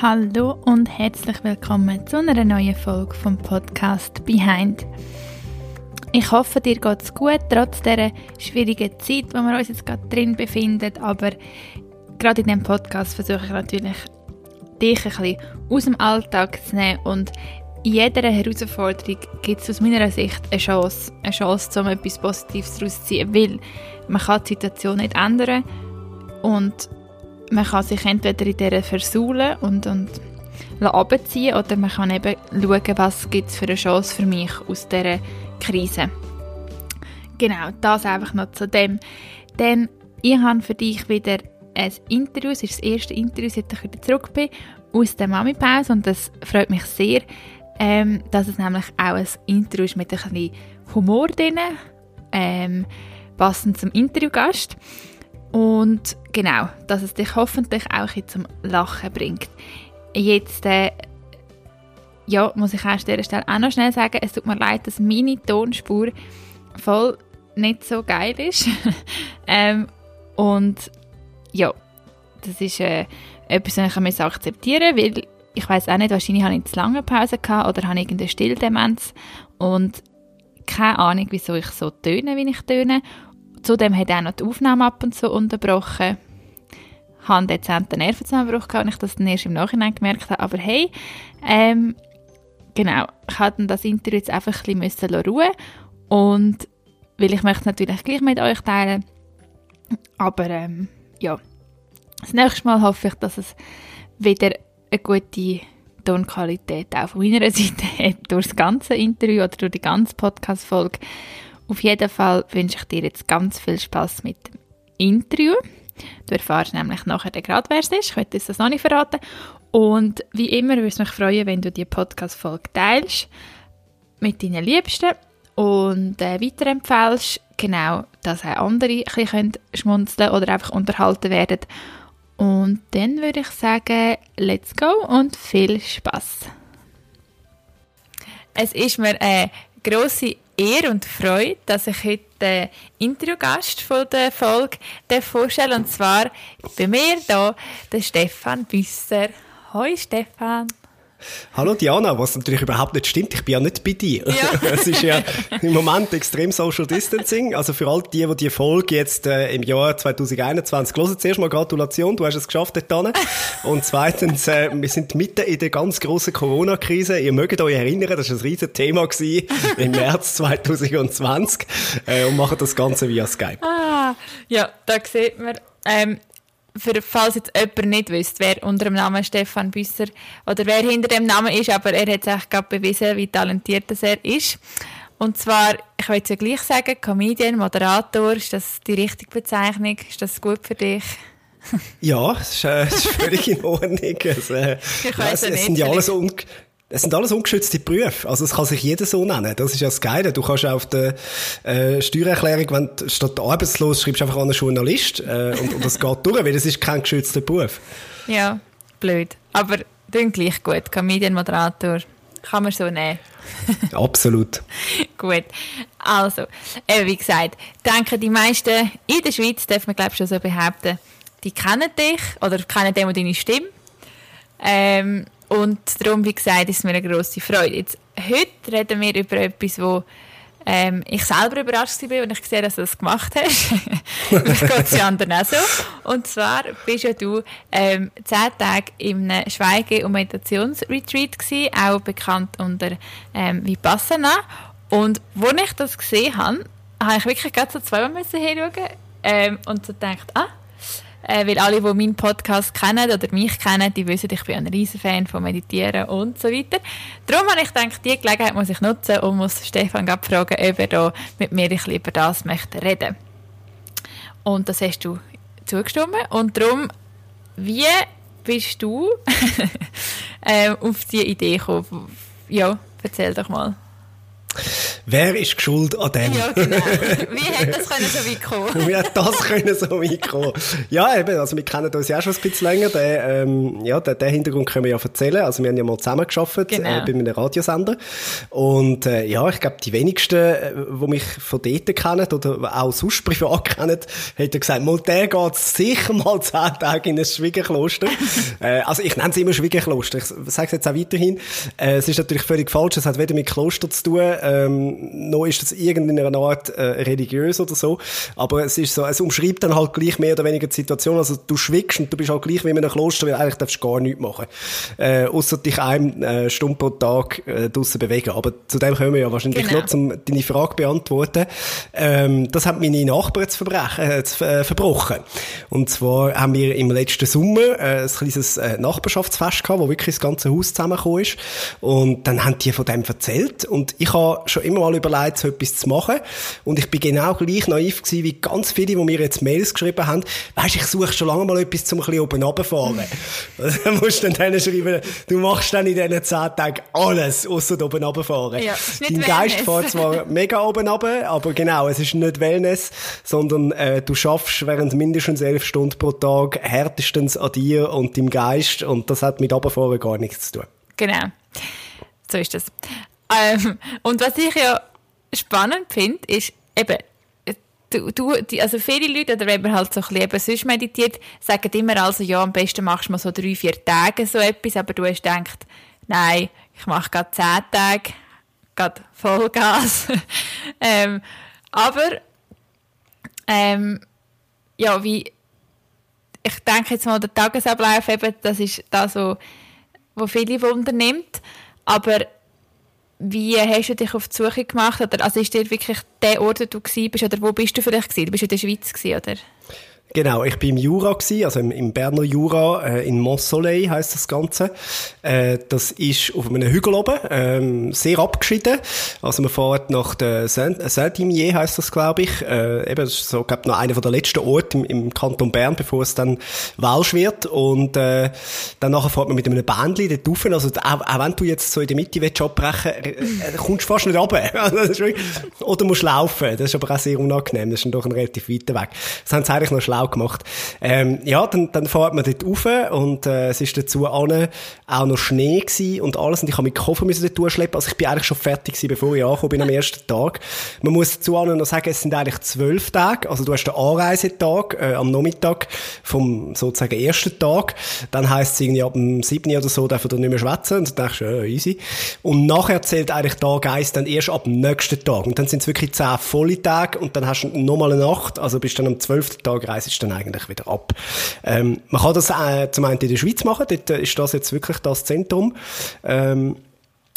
Hallo und herzlich willkommen zu einer neuen Folge vom Podcast Behind. Ich hoffe, dir geht es gut, trotz dieser schwierigen Zeit, wo wir uns jetzt gerade drin befinden. Aber gerade in diesem Podcast versuche ich natürlich, dich ein bisschen aus dem Alltag zu nehmen. Und in jeder Herausforderung gibt es aus meiner Sicht eine Chance, eine Chance, um etwas Positives daraus zu ziehen. Weil man kann die Situation nicht ändern und man kann sich entweder in dieser versuhlen und, und abziehen oder man kann eben schauen, was gibt es für eine Chance für mich aus dieser Krise. Genau, das einfach noch zu dem. Denn ich habe für dich wieder ein Interview, es ist das erste Interview, seit ich wieder zurück bin, aus der Mami-Pause und das freut mich sehr, ähm, dass es nämlich auch ein Interview ist mit ein bisschen Humor drin, ähm, passend zum Interviewgast. Und genau, dass es dich hoffentlich auch zum Lachen bringt. Jetzt, äh, ja, muss ich an dieser Stelle auch noch schnell sagen, es tut mir leid, dass meine Tonspur voll nicht so geil ist. ähm, und ja, das ist äh, etwas, was ich akzeptieren muss, weil ich weiß auch nicht, wahrscheinlich habe ich zu lange Pause gehabt oder habe irgendeine Stilldemenz und keine Ahnung, wieso ich so töne, wie ich töne. Zudem hat er auch noch die Aufnahme ab und zu unterbrochen. Ich hatte dezent einen Nervenzusammenbruch gehabt, und ich das dann erst im Nachhinein gemerkt habe. Aber hey, ähm, genau, ich musste das Interview jetzt einfach ein bisschen ruhen und weil ich möchte es natürlich gleich mit euch teilen. Aber ähm, ja, das nächste Mal hoffe ich, dass es wieder eine gute Tonqualität auch von meiner Seite hat, durch das ganze Interview oder durch die ganze Podcast-Folge. Auf jeden Fall wünsche ich dir jetzt ganz viel Spaß mit dem Interview. Du erfährst nämlich nachher gerade, wer es ist. Ich werde das noch nicht verraten. Und wie immer würde es mich freuen, wenn du die Podcast-Folge teilst mit deinen Liebsten und äh, weiterempfehlst. Genau, dass auch andere ein bisschen schmunzeln oder einfach unterhalten werden. Und dann würde ich sagen, let's go und viel Spaß. Es ist mir eine grosse Ehre und Freude, dass ich heute den Interviewgast von der Folge vorstelle. Und zwar bei mir hier der Stefan Büsser. Hoi Stefan. Hallo Diana, was natürlich überhaupt nicht stimmt, ich bin ja nicht bei dir. Ja. es ist ja im Moment extrem Social Distancing. Also für all die, die die Folge jetzt äh, im Jahr 2021 hören, zuerst mal Gratulation, du hast es geschafft dort Und zweitens, äh, wir sind mitten in der ganz grossen Corona-Krise. Ihr mögt euch erinnern, das war ein riesen Thema im März 2020 äh, und machen das Ganze via Skype. Ah, ja, da sieht man, ähm, für, falls jetzt jemand nicht wüsste, wer unter dem Namen Stefan Büsser oder wer hinter dem Namen ist, aber er hat es eigentlich gerade bewiesen, wie talentiert er ist. Und zwar, ich will es ja gleich sagen, Comedian, Moderator, ist das die richtige Bezeichnung? Ist das gut für dich? ja, es ist, äh, ist völlig in Ordnung. Es, äh, ich weiss es, es sind ja alles un es sind alles ungeschützte Berufe. Also es kann sich jeder so nennen. Das ist ja das Geile. Du kannst auf der äh, Steuererklärung, wenn du statt arbeitslos schreibst, einfach an einen Journalist äh, und, und das geht durch, weil das ist kein geschützter Beruf. Ja, blöd. Aber dann gleich gut. Comedian-Moderator kann man so nehmen. Absolut. gut. Also, eben wie gesagt, denke die meisten in der Schweiz, darf man glaube ich schon so behaupten, die kennen dich oder kennen dem deine Stimme. Ähm, und darum, wie gesagt, ist es mir eine grosse Freude. Jetzt, heute reden wir über etwas, wo ähm, ich selber überrascht war, wenn ich gesehen dass du das gemacht hast. Vielleicht geht ja anderen auch so. Und zwar bist ja du ähm, zehn Tage im Schweige- und Meditationsretreat gewesen, auch bekannt unter ähm, Vipassana. Und als ich das gesehen habe, habe ich wirklich gerade so zweimal hinschauen ähm, und so gedacht, ah, äh, weil alle, die meinen Podcast kennen oder mich kennen, die wissen, ich bin ein riesen Fan von Meditieren und so weiter. Darum habe ich gedacht, diese Gelegenheit muss ich nutzen und muss Stefan fragen, ob er da mit mir ein bisschen über das möchte reden. Und das hast du zugestimmt. Und darum, wie bist du äh, auf diese Idee gekommen? Ja, erzähl doch mal. Wer ist schuld an dem? Ja, genau. Wie hätte das können so weit kommen? Wie hätte das können so weit kommen? Ja, eben, also wir kennen uns ja auch schon ein bisschen länger. Den, ähm, ja, den, den Hintergrund können wir ja erzählen. Also wir haben ja mal zusammengearbeitet genau. äh, bei einem Radiosender. Und äh, ja, ich glaube, die wenigsten, äh, die mich von dort kennen oder auch sonst privat kennen, hätten gesagt, mal der geht sicher mal zehn Tage in ein Schwiegerkloster. äh, also ich nenne es immer Schwiegerkloster. Ich sage es jetzt auch weiterhin. Äh, es ist natürlich völlig falsch. Es hat weder mit Kloster zu tun, ähm, noch ist das irgendeiner Art äh, religiös oder so. Aber es ist so, es umschreibt dann halt gleich mehr oder weniger die Situation. Also du schwiegst und du bist halt gleich wie in einem Kloster, weil eigentlich darfst du gar nichts machen. Äh, außer dich eine äh, Stunde pro Tag äh, draussen bewegen. Aber zu dem können wir ja wahrscheinlich genau. noch, um deine Frage beantworten. Ähm, das hat meine Nachbarn zu, verbrechen, äh, zu äh, verbrochen. Und zwar haben wir im letzten Sommer äh, ein kleines äh, Nachbarschaftsfest gehabt, wo wirklich das ganze Haus zusammengekommen ist. Und dann haben die von dem erzählt. Und ich habe schon immer mal überlegt, so etwas zu machen. Und ich bin genau gleich naiv gewesen, wie ganz viele, die mir jetzt Mails geschrieben haben. Weisst, ich suche schon lange mal etwas, zum ein bisschen oben runterfahren. dann musst du dann schreiben, du machst dann in diesen zehn Tagen alles, außer oben runterfahren. Ja, Dein Geist fährt zwar mega oben runter, aber genau, es ist nicht Wellness, sondern äh, du schaffst während mindestens elf Stunden pro Tag härtestens an dir und deinem Geist und das hat mit runterfahren gar nichts zu tun. Genau. So ist das. Ähm, und was ich ja spannend finde, ist eben, du, du, die, also viele Leute, oder wenn man halt so ein bisschen sonst meditiert, sagen immer also, ja, am besten machst du mal so drei, vier Tage so etwas, aber du hast gedacht, nein, ich mache gerade zehn Tage, gerade Vollgas. ähm, aber, ähm, ja, wie, ich denke jetzt mal, der Tagesablauf eben, das ist das, wo viele wundernimmt, aber wie hast du dich auf die Suche gemacht? Oder, also ist dir wirklich der Ort, wo du bist, oder wo bist du vielleicht gewesen? Du bist in der Schweiz oder? Genau, ich bin im Jura gewesen, also im, im Berner Jura, äh, in Montsoleil heißt das Ganze. Äh, das ist auf einem Hügel oben, ähm, sehr abgeschieden. Also man fährt nach der Saint-Imier heißt das, glaube ich. Äh, eben, das ist so, glaube noch einer der letzten Orte im, im Kanton Bern, bevor es dann Welsch wird. Und äh, dann fährt man mit einem Bändli dort rauf. Also auch, auch wenn du jetzt so in der Mitte willst abbrechen willst, äh, kommst du fast nicht runter. Also, oder musst laufen. Das ist aber auch sehr unangenehm. Das ist dann doch ein relativ weiter Weg. Das haben sie eigentlich noch schlau gemacht. Ähm, ja, dann, dann fährt man dort rauf und äh, es ist dazu an auch noch Schnee gewesen und alles und ich habe meinen Koffer müssen dort durchschleppen. Also ich bin eigentlich schon fertig gewesen, bevor ich angekommen bin am ersten Tag. Man muss dazu noch sagen, es sind eigentlich zwölf Tage. Also du hast den Anreisetag äh, am Nachmittag vom sozusagen ersten Tag. Dann heisst es irgendwie ab dem siebten oder so, darf er nicht mehr schwätzen und dann denkst du, ja, easy. Und nachher zählt eigentlich Tag eins dann erst ab dem nächsten Tag. Und dann sind es wirklich zehn volle Tage und dann hast du nochmal eine Nacht. Also bist dann am zwölften Tag reist dann eigentlich wieder ab. Ähm, man kann das äh, zum einen in der Schweiz machen, dort äh, ist das jetzt wirklich das Zentrum. Ähm,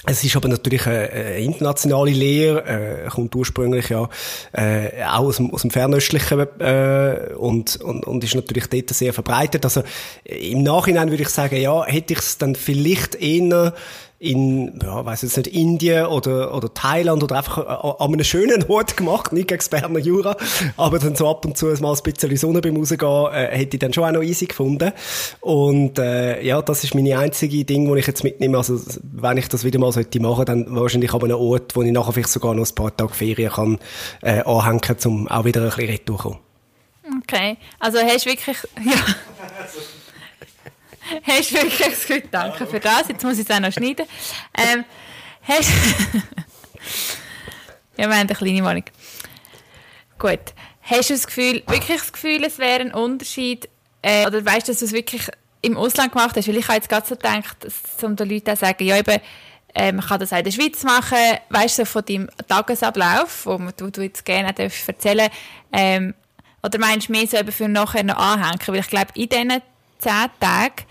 es ist aber natürlich eine, eine internationale Lehre, äh, kommt ursprünglich ja äh, auch aus dem, aus dem Fernöstlichen äh, und, und, und ist natürlich dort sehr verbreitet. Also im Nachhinein würde ich sagen, ja, hätte ich es dann vielleicht eher in, ja, weiß jetzt nicht, Indien oder, oder Thailand oder einfach an einem schönen Ort gemacht, nicht gegen Berner Jura, aber dann so ab und zu mal ein bisschen Sonne beim Rausgehen, äh, hätte ich dann schon auch noch easy gefunden. Und, äh, ja, das ist meine einzige Ding, die ich jetzt mitnehme. Also, wenn ich das wieder mal sollte machen, dann wahrscheinlich an einem Ort, wo ich nachher vielleicht sogar noch ein paar Tage Ferien kann, äh, anhängen, um auch wieder ein bisschen retour kommen. Okay. Also, hast du wirklich, ja. hast du wirklich Gefühl, danke für das, jetzt muss ich es auch noch schneiden. Ähm, hast ja, wir haben eine kleine Wohnung. Gut. Hast du das Gefühl, wirklich das Gefühl, es wäre ein Unterschied, äh, oder weißt du, dass du es wirklich im Ausland gemacht hast? Weil ich habe jetzt gerade so gedacht, um den Leuten zu sagen, ja eben, äh, man kann das auch in der Schweiz machen, weißt du, so von deinem Tagesablauf, wo du, du jetzt gerne erzählen ähm, oder meinst du mehr so eben für nachher noch anhängen? Weil ich glaube, in diesen zehn Tagen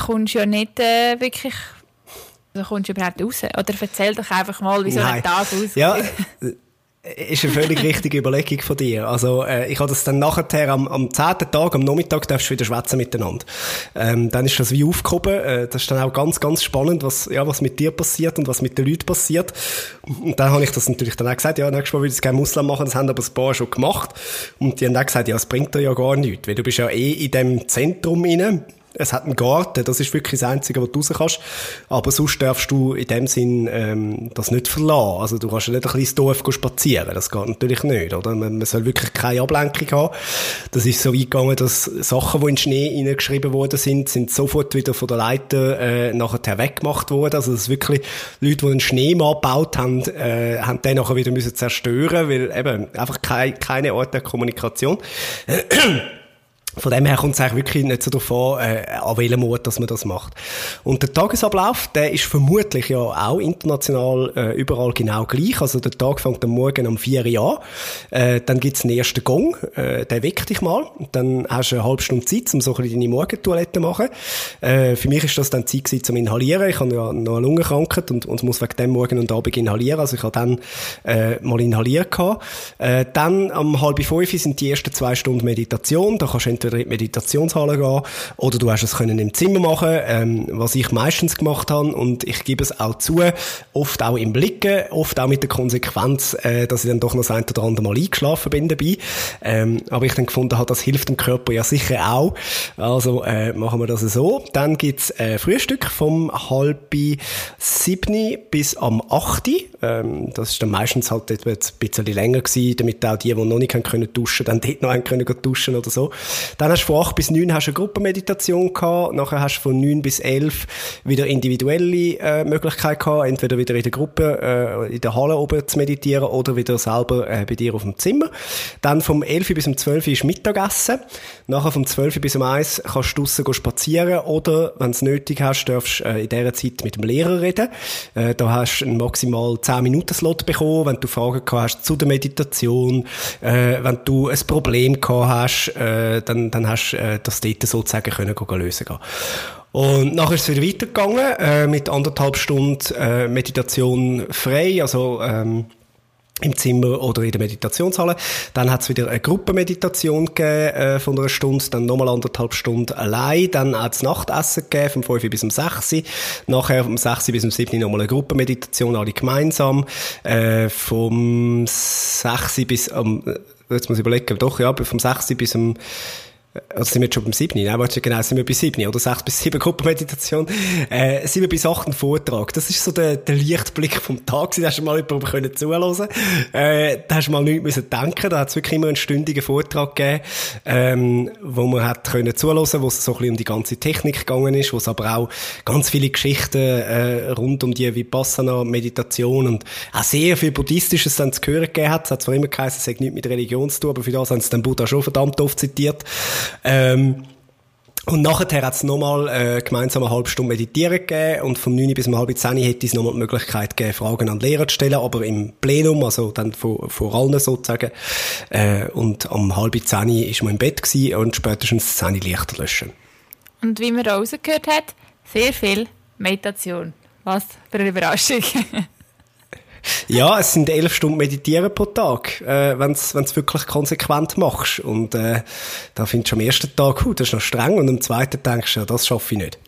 kommst ja nicht äh, wirklich also kommst du überhaupt raus? Oder erzähl doch einfach mal, wie so ein Tag aussieht. Ja, ist eine völlig richtige Überlegung von dir. Also, äh, ich habe das dann nachher am, am zehnten Tag, am Nachmittag, darfst du wieder schwätzen miteinander. Ähm, dann ist das wie aufgehoben. Äh, das ist dann auch ganz, ganz spannend, was, ja, was mit dir passiert und was mit den Leuten passiert. Und dann habe ich das natürlich dann auch gesagt, ja, nächstes Mal würde ich es gerne Muslim machen, das haben aber ein paar schon gemacht. Und die haben dann gesagt, ja, es bringt dir ja gar nichts, weil du bist ja eh in dem Zentrum inne Es hat einen Garten, das ist wirklich das Einzige, was du raus kannst. Aber sonst darfst du in dem Sinn ähm, das nicht verlassen. Also du kannst ja nicht ein kleines Dorf spazieren, das geht natürlich nicht. Oder? Man, man soll wirklich keine Ablenkung haben. Das ist so weit gegangen, dass Sachen, die in den Schnee hineingeschrieben worden sind, sind sofort wieder von der Leiter äh, nachher weggemacht worden. Also ist wirklich Leute, die einen Schneemann gebaut haben, äh, haben den nachher wieder müssen zerstören, weil eben einfach keine, keine Art der Kommunikation. Von dem her kommt es eigentlich wirklich nicht so davon, äh, an welchem Ort, dass man das macht. Und der Tagesablauf, der ist vermutlich ja auch international äh, überall genau gleich. Also der Tag fängt am Morgen um 4 Uhr an. Äh, dann gibt's einen ersten Gong, äh, der weckt dich mal. Dann hast du eine halbe Stunde Zeit, um so ein bisschen deine Morgentoilette zu machen. Äh, für mich ist das dann Zeit gewesen, zum Inhalieren. Ich habe ja noch eine Lungenkrankheit und, und muss wegen dem Morgen und Abend inhalieren. Also ich habe dann äh, mal inhaliert gehabt. Äh, dann am halb fünf sind die ersten zwei Stunden Meditation. Da kannst du die Meditationshalle gehen oder du hast es können im Zimmer machen, ähm, was ich meistens gemacht habe und ich gebe es auch zu, oft auch im Blicken, oft auch mit der Konsequenz, äh, dass ich dann doch noch ein oder andere Mal eingeschlafen bin dabei. Ähm, aber ich dann gefunden habe, das hilft dem Körper ja sicher auch. Also äh, machen wir das so. Dann gibt's äh, Frühstück vom halb sieben bis am acht. Ähm, das ist dann meistens halt ein bisschen länger gewesen, damit auch die, die noch nicht können duschen, dann dort noch können duschen oder so. Dann hast du von 8 bis 9 hast eine Gruppenmeditation gehabt, nachher hast du von 9 bis 11 wieder individuelle äh, Möglichkeit gehabt, entweder wieder in der Gruppe, äh, in der Halle oben zu meditieren oder wieder selber äh, bei dir auf dem Zimmer. Dann vom 11 bis um 12 ist Mittagessen. Nachher vom 12 bis um 1 kannst du draussen spazieren oder, wenn es nötig hast, darfst du äh, in dieser Zeit mit dem Lehrer reden. Äh, da hast du maximal 10 Minuten Slot bekommen, wenn du Fragen gehabt hast zu der Meditation, äh, wenn du ein Problem gehabt hast, äh, dann, dann hast du äh, das dort sozusagen können, können lösen können. Und nachher ist es wieder weitergegangen, äh, mit anderthalb Stunden äh, Meditation frei, also ähm, im Zimmer oder in der Meditationshalle. Dann hat es wieder eine Gruppenmeditation gegeben äh, von einer Stunde, dann nochmal anderthalb Stunden allein. Dann hat es Nachtessen gegeben, vom 5 bis um 6 Nachher vom 6 bis um 7 nochmal eine Gruppenmeditation, alle gemeinsam. Äh, vom 6 bis um, äh, jetzt muss ich überlegen, doch, ja, vom 6 bis um also sind wir jetzt schon beim 7. Nein, warte, genau, sind wir bei 7 oder 6 bis 7 Gruppenmeditation. Äh, 7 bis 8 ein Vortrag. Das ist so der, der Lichtblick vom Tag. Da hast du mal jemandem können zuhören äh, Da hast du mal nichts müssen denken. Da hat es wirklich immer einen stündigen Vortrag gegeben, ähm, wo man hat können zuhören, wo es so ein bisschen um die ganze Technik gegangen ist, wo es aber auch ganz viele Geschichten äh, rund um die Vipassana, Meditation und auch sehr viel Buddhistisches dann zu hören gegeben hat. Es hat zwar immer geheißen, es hat nichts mit Religion zu tun, aber für das haben sie den Buddha schon verdammt oft zitiert. Ähm, und nachher hat es nochmal äh, gemeinsam eine halbe Stunde meditieren gegeben und vom 9 bis um halb 10 hätte es nochmal die Möglichkeit gegeben, Fragen an Lehrer zu stellen, aber im Plenum, also dann vor, vor allen sozusagen. Äh, und um halb 10 ist man im Bett gewesen und spätestens 10 Lichter löschen. Und wie man rausgehört hat, sehr viel Meditation. Was für eine Überraschung. Ja, es sind elf Stunden Meditieren pro Tag, äh, wenn du wirklich konsequent machst. Und äh, da findest du am ersten Tag, uh, das ist noch streng, und am zweiten denkst du, ja, das schaffe ich nicht.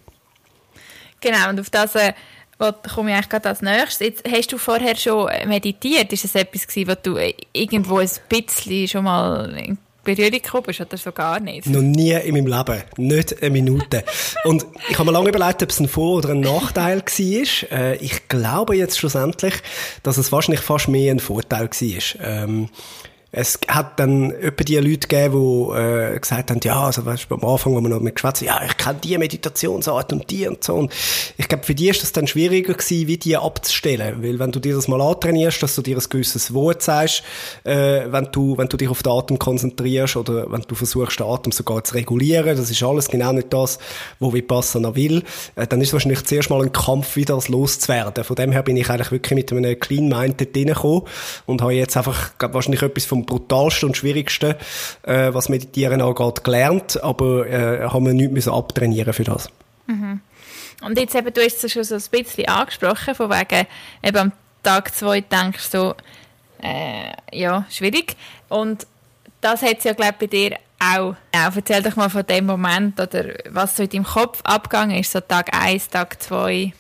Genau, und auf das äh, komme ich eigentlich gerade als nächstes. Jetzt, hast du vorher schon meditiert? Ist es etwas gewesen, was du äh, irgendwo ein bisschen schon mal Berührung gekommen bist oder so gar nicht? Noch nie in meinem Leben. Nicht eine Minute. Und ich habe mir lange überlegt, ob es ein Vor- oder ein Nachteil war. Äh, ich glaube jetzt schlussendlich, dass es wahrscheinlich fast mehr ein Vorteil war. Ähm, es hat dann etwa die Leute gegeben, die äh, gesagt haben, ja, also weißt, am Anfang, wo wir noch mit geschwätzt ja, ich kenne die Meditationsart und die und so. Und ich glaube, für die ist das dann schwieriger gewesen, wie die abzustellen. Weil wenn du dir das mal antrainierst, dass du dir ein gewisses Wort sagst, äh, wenn du, wenn du dich auf den Atem konzentrierst oder wenn du versuchst, den Atem sogar zu regulieren, das ist alles genau nicht das, wo Vipassana will, äh, dann ist es wahrscheinlich zuerst mal ein Kampf, wie das loszuwerden. Von dem her bin ich eigentlich wirklich mit einem Clean Mind dort reingekommen und habe jetzt einfach, glaub, wahrscheinlich etwas vom brutalsten und schwierigsten, äh, was Meditieren angeht, gelernt, aber äh, haben wir nichts abtrainieren für das. Mhm. Und jetzt eben, du hast es schon so ein bisschen angesprochen, von wegen, eben am Tag zwei denkst du äh, ja, schwierig. Und das hat es ja, glaube bei dir auch. Ja, erzähl doch mal von dem Moment oder was so in deinem Kopf abgegangen ist, so Tag 1, Tag 2.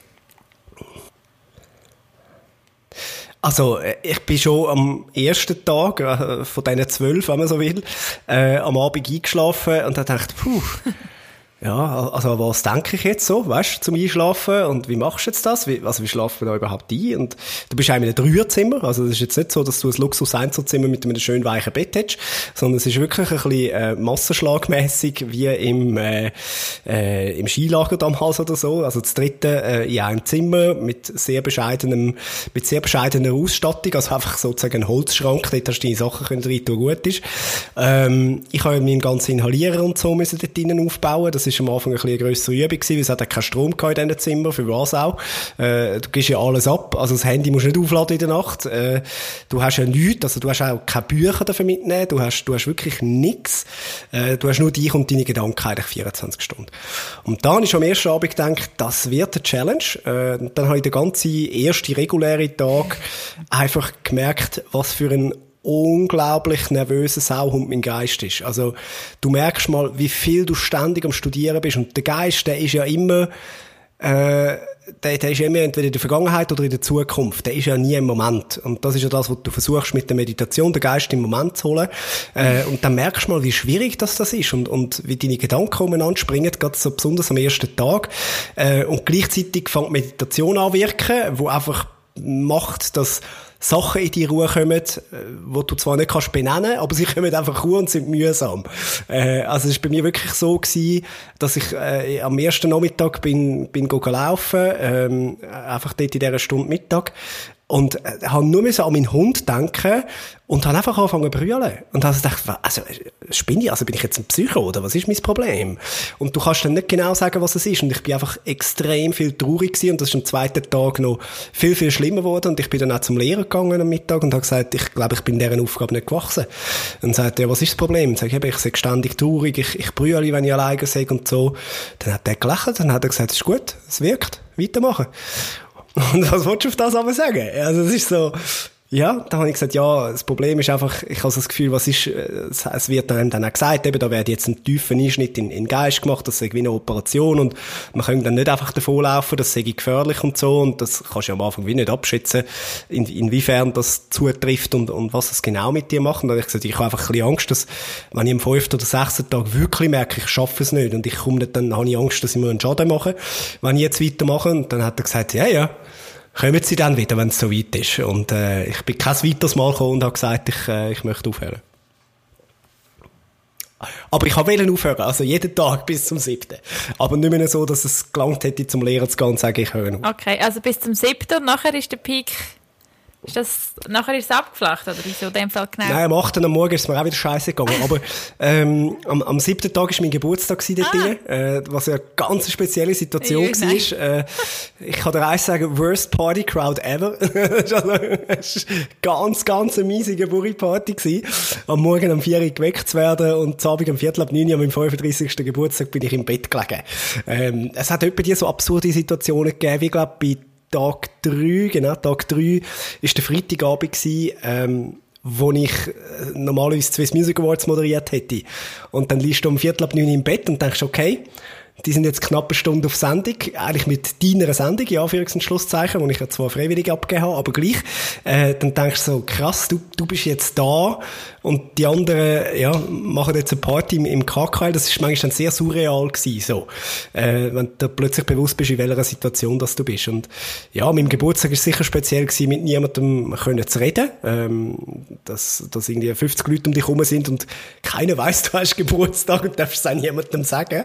Also, äh, ich bin schon am ersten Tag, äh, von diesen zwölf, wenn man so will, äh, am Abend eingeschlafen und dann dachte puh, ja, also was denke ich jetzt so, weißt, zum Einschlafen und wie machst du jetzt das? Wie, also wie schlafen wir da überhaupt ein? Und du bist auch in einem Dreierzimmer, also es ist jetzt nicht so, dass du ein Luxus-Einzelzimmer mit einem schön weichen Bett hättest, sondern es ist wirklich ein bisschen äh, massenschlagmäßig wie im, äh, äh, im Skilager damals oder so. Also das dritte äh, in einem Zimmer mit sehr bescheidenem, mit sehr bescheidener Ausstattung, also einfach sozusagen ein Holzschrank, dort hast du deine Sachen können rein tun, gut ist. Ähm, ich habe meinen ganzen Inhalierer und so müssen dort drinnen aufbauen. Das ist am Anfang ein bisschen eine grössere Übung gewesen, weil es hat keinen Strom in diesen Zimmer, für was auch. Äh, du gibst ja alles ab. Also das Handy musst du nicht aufladen in der Nacht. Äh, du hast ja nichts, also du hast auch keine Bücher dafür mitnehmen. Du hast, du hast wirklich nichts. Äh, du hast nur dich und deine Gedanken eigentlich 24 Stunden. Und dann ist am ersten Abend gedacht, das wird eine Challenge. Äh, dann habe ich den ganzen ersten regulären Tag einfach gemerkt, was für ein unglaublich nervöser Sauhund mein Geist ist. Also, du merkst mal, wie viel du ständig am Studieren bist. Und der Geist, der ist ja immer, äh, der, der ist immer entweder in der Vergangenheit oder in der Zukunft. Der ist ja nie im Moment. Und das ist ja das, was du versuchst mit der Meditation, den Geist im Moment zu holen. Äh, und dann merkst du mal, wie schwierig das, das ist und, und wie deine Gedanken umeinander springen, gerade so besonders am ersten Tag. Äh, und gleichzeitig fängt Meditation an wirken, wo einfach macht, dass Sachen in die Ruhe kommen, äh, wo du zwar nicht kannst benennen, aber sie kommen einfach Ruhe und sind mühsam. Äh, also es ist bei mir wirklich so gewesen, dass ich äh, am ersten Nachmittag bin, bin laufen, ähm, einfach dort in dieser Stunde Mittag und äh, habe nur an meinen Hund denken und habe einfach angefangen zu brüllen. Und habe gedacht, also, spinne ich? Also bin ich jetzt ein Psycho oder was ist mein Problem? Und du kannst dann nicht genau sagen, was es ist. Und ich bin einfach extrem viel traurig gewesen und das ist am zweiten Tag noch viel, viel schlimmer geworden. Und ich bin dann auch zum Lehrer gegangen am Mittag und habe gesagt, ich glaube, ich bin deren Aufgabe nicht gewachsen. Und sagt er, ja, was ist das Problem? Und sage ich, ich sage ständig traurig, ich, ich brülle, wenn ich alleine sehe und so. Dann hat er gelächelt, dann hat er gesagt, es ist gut, es wirkt, weitermachen. Und willst du auf das aber sagen? Also es ist so, ja, da habe ich gesagt, ja, das Problem ist einfach, ich habe das Gefühl, was ist, es wird einem dann auch gesagt, eben, da wird jetzt ein tiefer Einschnitt in, in den Geist gemacht, das ist wie eine Operation und man kann dann nicht einfach davonlaufen, das sei gefährlich und so und das kannst du am Anfang wie nicht abschätzen, in, inwiefern das zutrifft und, und was es genau mit dir macht. Und dann habe ich gesagt, ich habe einfach ein bisschen Angst, dass, wenn ich am fünften oder sechsten Tag wirklich merke, ich schaffe es nicht und ich komme nicht, dann habe ich Angst, dass ich mir einen Schaden mache, wenn ich jetzt weitermache. Und dann hat er gesagt, ja, ja, kommen sie dann wieder, wenn es so weit ist. Und äh, ich bin kein weiteres Mal gekommen und habe gesagt, ich, äh, ich möchte aufhören. Aber ich wollte aufhören, also jeden Tag bis zum siebten. Aber nicht mehr so, dass es gelangt hätte, zum Lehrer zu gehen und zu sagen, ich höre auf. Okay, also bis zum siebten und nachher ist der Peak ist das, nachher ist es abgeflacht, oder wieso in dem Fall genau? Nein, am 8. am Morgen ist es mir auch wieder scheiße gegangen. Aber ähm, am, am 7. Tag war mein Geburtstag dort ah. drin, äh, was eine ganz spezielle Situation ja, war. Äh, ich kann dir eins sagen, worst Party Crowd ever. das war also, ganz, ganz eine miese Geburtstagsparty Am Morgen um 4 Uhr geweckt zu werden und am Abend um Viertel ab 9 Uhr, am 35. Geburtstag, bin ich im Bett gelegen. Ähm, es hat etwa die so absurde Situationen gegeben, wie, glaube bei Tag 3, genau, Tag 3 ist der Freitagabend gewesen, ähm, wo ich äh, normalerweise Swiss Music Awards moderiert hätte. Und dann liegst du um Viertel ab neun im Bett und denkst, okay, die sind jetzt knapp eine Stunde auf Sendung, eigentlich mit deiner Sendung, ja, für ein Schlusszeichen, wo ich ja zwar freiwillig abgegeben habe, aber gleich. Äh, dann denkst du so, krass, du, du bist jetzt da und die anderen, ja, machen jetzt eine Party im, im KKL. Das ist manchmal sehr surreal gewesen, so. Äh, wenn du plötzlich bewusst bist, in welcher Situation das du bist. Und ja, dem Geburtstag ist sicher speziell gewesen, mit niemandem können zu reden. Ähm, dass, dass irgendwie 50 Leute um dich herum sind und keiner weiß, du hast Geburtstag und darfst es auch niemandem sagen.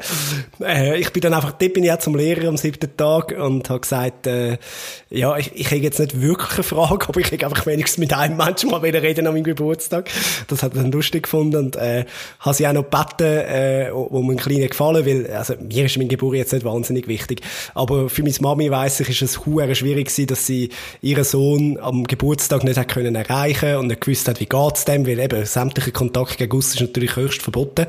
Äh, ich bin dann einfach, dort bin ich auch zum Lehrer am siebten Tag und habe gesagt, äh, ja, ich, ich habe jetzt nicht wirklich eine Frage, aber ich habe einfach wenigstens mit einem Menschen mal wieder reden an meinem Geburtstag. Das hat dann lustig gefunden und äh, habe sie auch noch gebeten, äh, wo mir ein kleiner gefallen, weil also mir ist mein Geburt jetzt nicht wahnsinnig wichtig, aber für meine Mami weiss ich, ist es hure schwierig gewesen, dass sie ihren Sohn am Geburtstag nicht hat können erreichen und nicht gewusst hat, wie geht's dem, weil eben sämtliche Kontakt gegen Guss ist natürlich höchst verboten.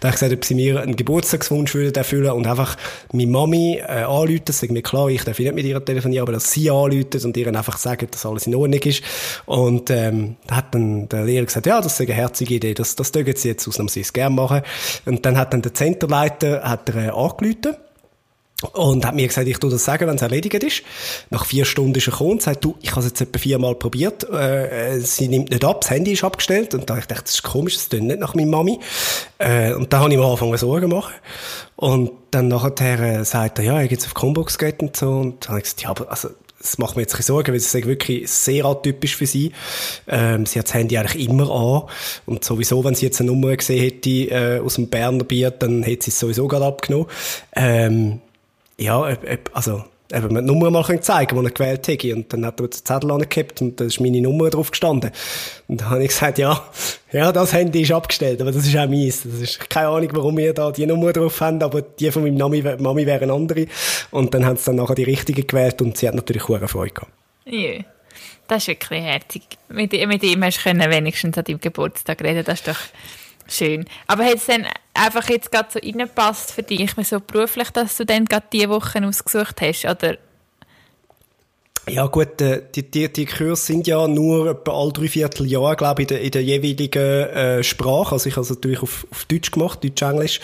Da habe ich gesagt, ob sie mir einen Geburtstagswunsch würden erfüllen und einfach meine Mami äh, anrufen, das ist mir klar, ich darf nicht mit ihr telefonieren, aber dass sie anrufen und ihr einfach sagen, dass alles in Ordnung ist und ähm, da hat dann der Lehrer gesagt, ja, das eine herzige Idee, das, das dürfen sie jetzt ausnahmsweise gerne machen. Und dann hat dann der Zenterleiter, hat er äh, angerufen Und hat mir gesagt, ich tu das sagen, wenn es erledigt ist. Nach vier Stunden ist er gekommen und sagt, du, ich habe es jetzt etwa viermal probiert, äh, sie nimmt nicht ab, das Handy ist abgestellt. Und da ich dachte, das ist komisch, das tönt nicht nach meiner Mami. Äh, und da habe ich mir angefangen Sorgen machen. Und dann nachher äh, sagt er, ja, er geht auf Combox geht und so. Und dann habe ich gesagt, ja, aber also, das macht mir jetzt ein bisschen Sorgen, weil es ist wirklich sehr atypisch für sie. Ähm, sie hat das Handy eigentlich immer an. Und sowieso, wenn sie jetzt eine Nummer gesehen hätte äh, aus dem Berner Bier, dann hätte sie es sowieso gerade abgenommen. Ähm, ja, also, eben, man die Nummer mal zeigen die er gewählt hätte. Und dann hat er den Zettel angekippt und da ist meine Nummer drauf gestanden. Und dann habe ich gesagt, ja, ja, das Handy ist abgestellt, aber das ist auch meins. Das ist keine Ahnung, warum wir da die Nummer drauf haben, aber die von meinem Mami, Mami wären andere. Und dann haben sie dann nachher die richtige gewählt und sie hat natürlich hohe Freude gehabt. Ja. Das ist wirklich herzig. Mit, mit ihm hast du wenigstens an deinem Geburtstag reden, das ist doch Schön. Aber hat es dann einfach jetzt gerade so reingepasst für dich, so beruflich, dass du dann gerade diese Woche ausgesucht hast? Oder ja gut, äh, die, die, die Kurse sind ja nur etwa alle drei Vierteljahr, glaube ich, in der, in der jeweiligen äh, Sprache. Also ich habe es natürlich auf, auf Deutsch gemacht, Deutsch-Englisch.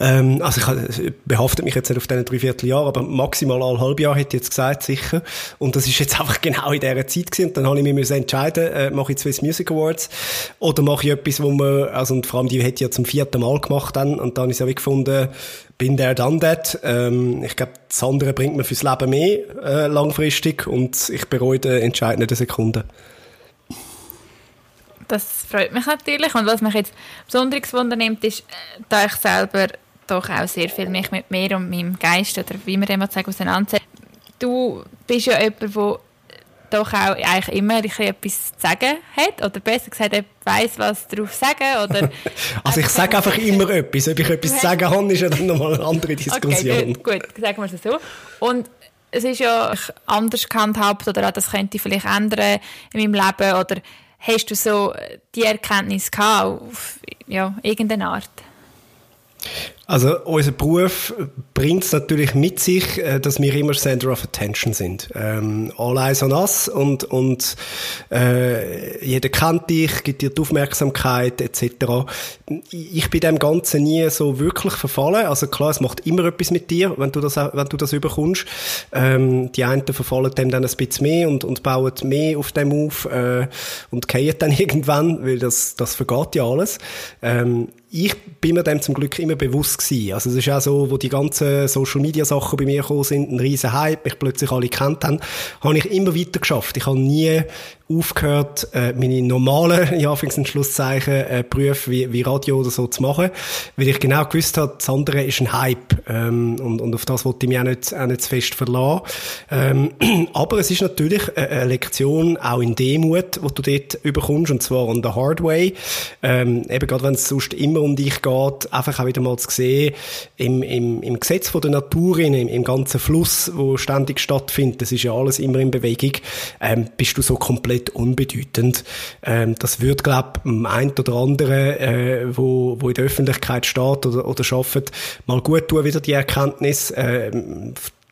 Ähm, also ich behaftet mich jetzt nicht auf diesen drei Vierteljahr, aber maximal alle halb Jahr hätte ich jetzt gesagt, sicher. Und das ist jetzt einfach genau in dieser Zeit gewesen. Und dann habe ich mich entscheiden äh, mache ich Swiss Music Awards oder mache ich etwas, wo man, also und vor allem die hätte ich ja zum vierten Mal gemacht dann, und dann es ja wie gefunden, bin der done that. Ähm, ich glaube, das andere bringt mir fürs Leben mehr äh, langfristig und ich bereue den entscheidenden Sekunden. Das freut mich natürlich und was mich jetzt besonders wundernimmt, ist, äh, da ich selber doch auch sehr viel mich mit mir und meinem Geist oder wie man immer sagen auseinandersetzt. Du bist ja jemand, der doch auch eigentlich immer etwas zu sagen hat oder besser gesagt weiß was darauf sagen oder also ich sage einfach immer etwas ob ich etwas zu sagen habe ist ja dann nochmal eine andere Diskussion okay, gut, gut sagen wir es so und es ist ja anders gehandhabt oder das könnte vielleicht ändern in meinem Leben oder hast du so die Erkenntnis gehabt auf ja, irgendeine Art? Also unser Beruf bringt es natürlich mit sich, äh, dass wir immer Center of Attention sind. Ähm, all eyes on us und, und äh, jeder kennt dich, gibt dir die Aufmerksamkeit etc. Ich bin dem Ganzen nie so wirklich verfallen. Also klar, es macht immer etwas mit dir, wenn du das, wenn du das überkommst. Ähm, die einen verfallen dem dann ein bisschen mehr und, und bauen mehr auf dem auf äh, und gehen dann irgendwann, weil das, das vergeht ja alles. Ähm, ich bin mir dem zum Glück immer bewusst gewesen. Also es ist auch so, wo die ganzen Social Media Sachen bei mir gekommen sind, ein riesen Hype, mich plötzlich alle kennt haben, habe ich immer weiter geschafft. Ich habe nie aufgehört, äh, meine normalen, ja, Anfangs- und Schlusszeichen, äh, Berufe wie, wie Radio oder so zu machen, weil ich genau gewusst habe, das andere ist ein Hype ähm, und, und auf das wollte ich mich auch nicht, auch nicht zu fest verlassen. Ähm, aber es ist natürlich eine Lektion auch in Demut, die du dort überkommst, und zwar on the hard way. Ähm, eben gerade wenn es sonst immer um dich geht, einfach auch wieder mal zu sehen, im, im, im Gesetz von der Natur, im, im ganzen Fluss, wo ständig stattfindet, das ist ja alles immer in Bewegung, ähm, bist du so komplett komplett unbedeutend. Ähm, das wird, glaube ich, dem einen oder anderen, äh, wo, wo in der Öffentlichkeit steht oder, oder arbeitet, mal gut tun, wieder die Erkenntnis. Äh,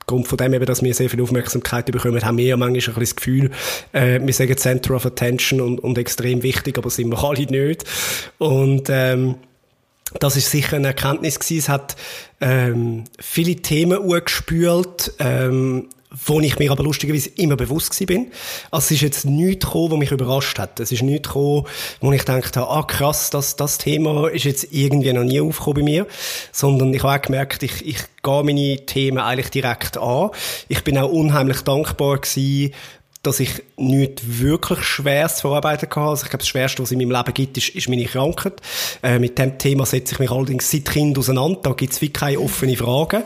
Grund von dem eben, dass wir sehr viel Aufmerksamkeit bekommen, haben wir ja manchmal ein bisschen das Gefühl, äh, wir sagen Center of Attention und, und extrem wichtig, aber sind wir alle nicht. Und ähm, das ist sicher eine Erkenntnis gewesen. Es hat ähm, viele Themen gespült, ähm, wo ich mir aber lustigerweise immer bewusst bin. Also es ist jetzt nichts gekommen, was mich überrascht hat. Es ist nichts gekommen, wo ich gedacht habe, ah krass, das, das Thema ist jetzt irgendwie noch nie aufgekommen bei mir. Sondern ich habe auch gemerkt, ich, ich gehe meine Themen eigentlich direkt an. Ich bin auch unheimlich dankbar gewesen, dass ich nichts wirklich Schweres verarbeiten hatte. Also ich glaube, das Schwerste, was es in meinem Leben gibt, ist, ist meine Krankheit. Äh, mit dem Thema setze ich mich allerdings seit Kind auseinander. Da gibt es wie keine offenen Fragen.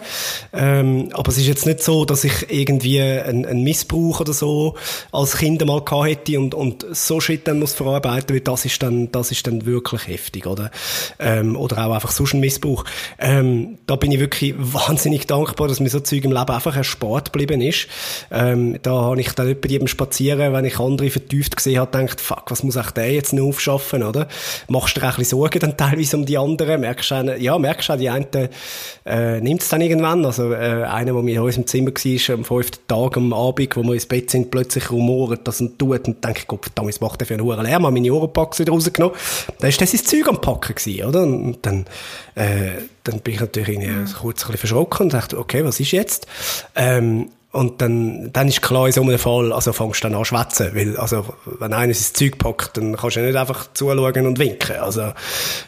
Ähm, aber es ist jetzt nicht so, dass ich irgendwie einen, einen Missbrauch oder so als Kind mal gehabt hätte und, und so Shit dann muss verarbeiten, weil das ist dann, das ist dann wirklich heftig, oder? Ähm, oder auch einfach sonst ein Missbrauch. Ähm, da bin ich wirklich wahnsinnig dankbar, dass mir so Zeug im Leben einfach erspart geblieben ist. Ähm, da habe ich dann etwa die beim Spazieren, wenn ich andere vertieft gesehen habe, gedacht, fuck, was muss ich der jetzt noch aufschaffen, oder? Machst du dir ein bisschen Sorgen dann teilweise um die anderen? Merkst du, ja, merkst du auch, die einen, äh, nimmt es dann irgendwann? Also, äh, einer, der mir in unserem Zimmer war, am fünften Tag am Abend, wo wir ins Bett sind, plötzlich rumort das und tut und denke, Gott was macht der für einen hohen Lärm? Habe meine Ohrenpacks wieder rausgenommen. Da ist das sein Zeug am Packen gewesen, oder? Und dann, äh, dann bin ich natürlich mhm. kurz ein bisschen verschrocken und dachte, okay, was ist jetzt? Ähm, und dann, dann ist klar, in so einem Fall, also fängst du dann an zu schwätzen. Weil, also, wenn einer sein Zeug packt, dann kannst du nicht einfach zuschauen und winken. Also,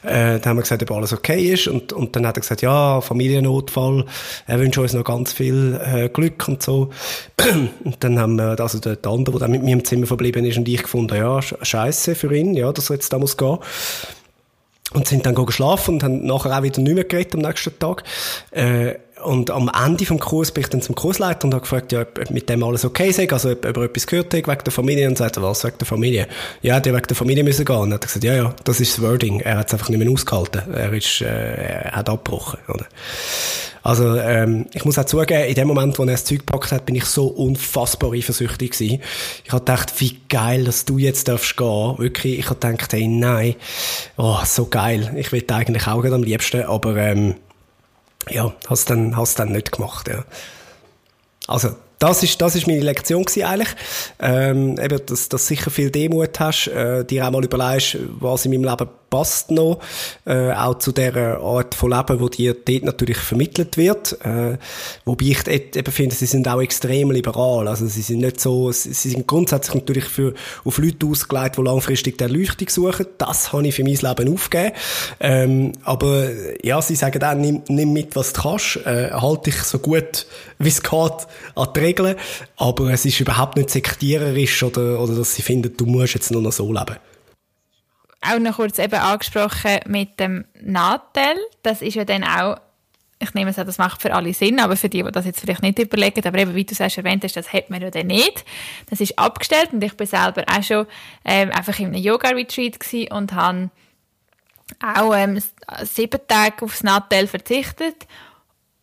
äh, dann haben wir gesagt, ob alles okay ist. Und, und dann hat er gesagt, ja, Familiennotfall, er wünscht uns noch ganz viel äh, Glück und so. und dann haben wir, also der, der andere, der mit mir im Zimmer verblieben ist, und ich gefunden, ja, scheiße für ihn, ja, dass er jetzt da muss gehen. Und sind dann geschlafen und haben nachher auch wieder nicht mehr geredet am nächsten Tag. Äh, und am Ende vom Kurs bin ich dann zum Kursleiter und habe gefragt, ja, ob mit dem alles okay sei, also ob, ob er etwas gehört hat wegen der Familie und sagt, was, wegen der Familie? Ja, der wegen der Familie müssen gehen. Und hat gesagt, ja, ja, das ist das Wording. Er hat es einfach nicht mehr ausgehalten. Er ist, äh, er hat abgebrochen, oder? Also, ähm, ich muss auch zugeben, in dem Moment, wo er das Zeug gepackt hat, bin ich so unfassbar eifersüchtig gewesen. Ich habe gedacht, wie geil, dass du jetzt darfst gehen. Wirklich, ich habe gedacht, hey, nein. Oh, so geil. Ich will eigentlich auch am liebsten, aber, ähm, ja, hast dann, hast dann nicht gemacht, ja. Also, das ist, das ist meine Lektion gewesen eigentlich. Ähm, eben, dass, dass sicher viel Demut hast, äh, dir auch mal überlegst, was in meinem Leben passt noch, äh, auch zu der Art von Leben, wo dir dort natürlich vermittelt wird. Äh, wobei ich eben finde, sie sind auch extrem liberal. Also sie sind nicht so, sie sind grundsätzlich natürlich für, auf Leute ausgelegt, die langfristig die Erleuchtung suchen. Das habe ich für mein Leben aufgegeben. Ähm, aber ja, sie sagen auch, nimm, nimm mit, was du kannst, äh, halte dich so gut, wie es geht, an die Regeln. Aber es ist überhaupt nicht sektiererisch oder, oder dass sie finden, du musst jetzt nur noch so leben auch noch kurz eben angesprochen mit dem Nadel. Das ist ja dann auch, ich nehme es an, das macht für alle Sinn, aber für die, die das jetzt vielleicht nicht überlegen, aber eben, wie du es erwähnt hast, das hat man ja dann nicht. Das ist abgestellt und ich bin selber auch schon ähm, einfach in einem Yoga-Retreat und habe auch ähm, sieben Tage aufs Nadel verzichtet.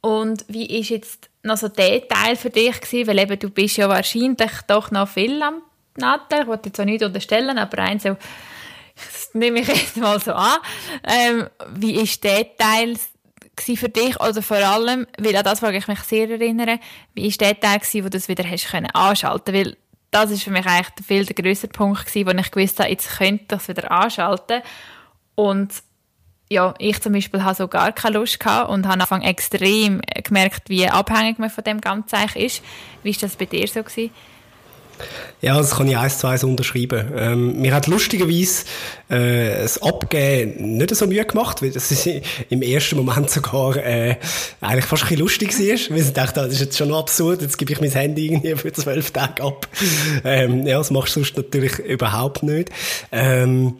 Und wie ist jetzt noch so der Teil für dich gewesen? Weil eben, du bist ja wahrscheinlich doch noch viel am Nadel. Ich wollte jetzt auch nicht unterstellen, aber eins so das nehme ich jetzt mal so an. Ähm, wie ist der Teil für dich oder vor allem, weil an das frage ich mich sehr erinnern, wie ist der Teil gewesen, wo du das wieder hast können anschalten? Weil das ist für mich eigentlich viel der größere Punkt gewesen, wo ich gewusst habe, jetzt könnte ich das wieder anschalten. Und ja, ich zum Beispiel habe so gar keine Lust und habe am Anfang extrem gemerkt, wie abhängig man von dem Ganzen ist. Wie ist das bei dir so gewesen? Ja, das kann ich eins zu eins unterschreiben. Ähm, mir hat lustigerweise äh, das Abgeben nicht so Mühe gemacht, weil das im ersten Moment sogar äh, eigentlich fast ein bisschen lustig war, weil ich dachte, das ist jetzt schon absurd, jetzt gebe ich mein Handy irgendwie für zwölf Tage ab. Ähm, ja, das machst du sonst natürlich überhaupt nicht. Ähm,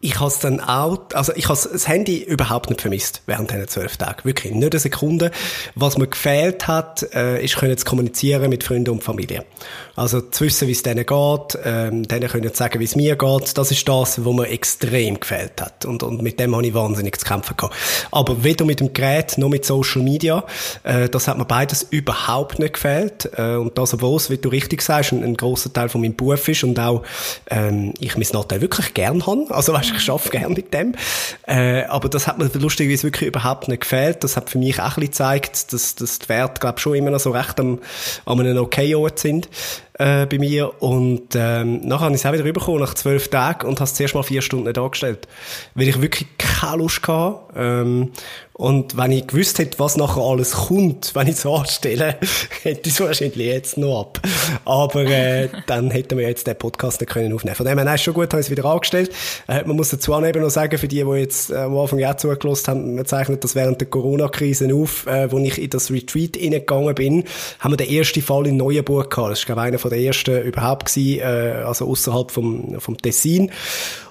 ich habe dann auch, also ich habe das Handy überhaupt nicht vermisst während diesen zwölf Tagen. Wirklich, nicht eine Sekunde. Was mir gefehlt hat, äh, ist können zu kommunizieren mit Freunden und Familie. Also zu wissen, wie es denen geht, ähm, denen können zu sagen, wie es mir geht, das ist das, was mir extrem gefehlt hat. Und, und mit dem habe ich wahnsinnig zu kämpfen gehabt. Aber weder mit dem Gerät noch mit Social Media, äh, das hat mir beides überhaupt nicht gefehlt. Äh, und das, obwohl es, wie du richtig sagst, ein, ein grosser Teil von meinem Beruf ist und auch ähm, ich mein Nachteil wirklich gern habe. Also weißt, ich arbeite gern mit dem. Äh, aber das hat mir lustigerweise wirklich überhaupt nicht gefehlt. Das hat für mich auch ein bisschen gezeigt, dass, dass die Werte, glaube schon immer noch so recht am, an einem okay Ort sind äh, bei mir. Und ähm, nachher habe ich es auch wieder rübergekommen, nach zwölf Tagen, und habe es zuerst mal vier Stunden nicht angestellt. Weil ich wirklich keine Lust hatte. Ähm, und wenn ich gewusst hätte, was nachher alles kommt, wenn ich es anstelle, hätte ich es wahrscheinlich jetzt noch ab. Aber äh, dann hätten wir jetzt den Podcast nicht können aufnehmen. Von dem her, nein, ist schon gut, habe ich es wieder angestellt. Äh, man muss dazu auch eben noch sagen, für die, die jetzt äh, am Anfang ja zugelassen haben, wir zeichnen das während der Corona-Krise auf, äh, wo ich in das Retreat reingegangen bin, haben wir den ersten Fall in Neuenburg gehabt. Das war, glaube ich, einer der ersten überhaupt gewesen, äh, also außerhalb vom, vom Tessin.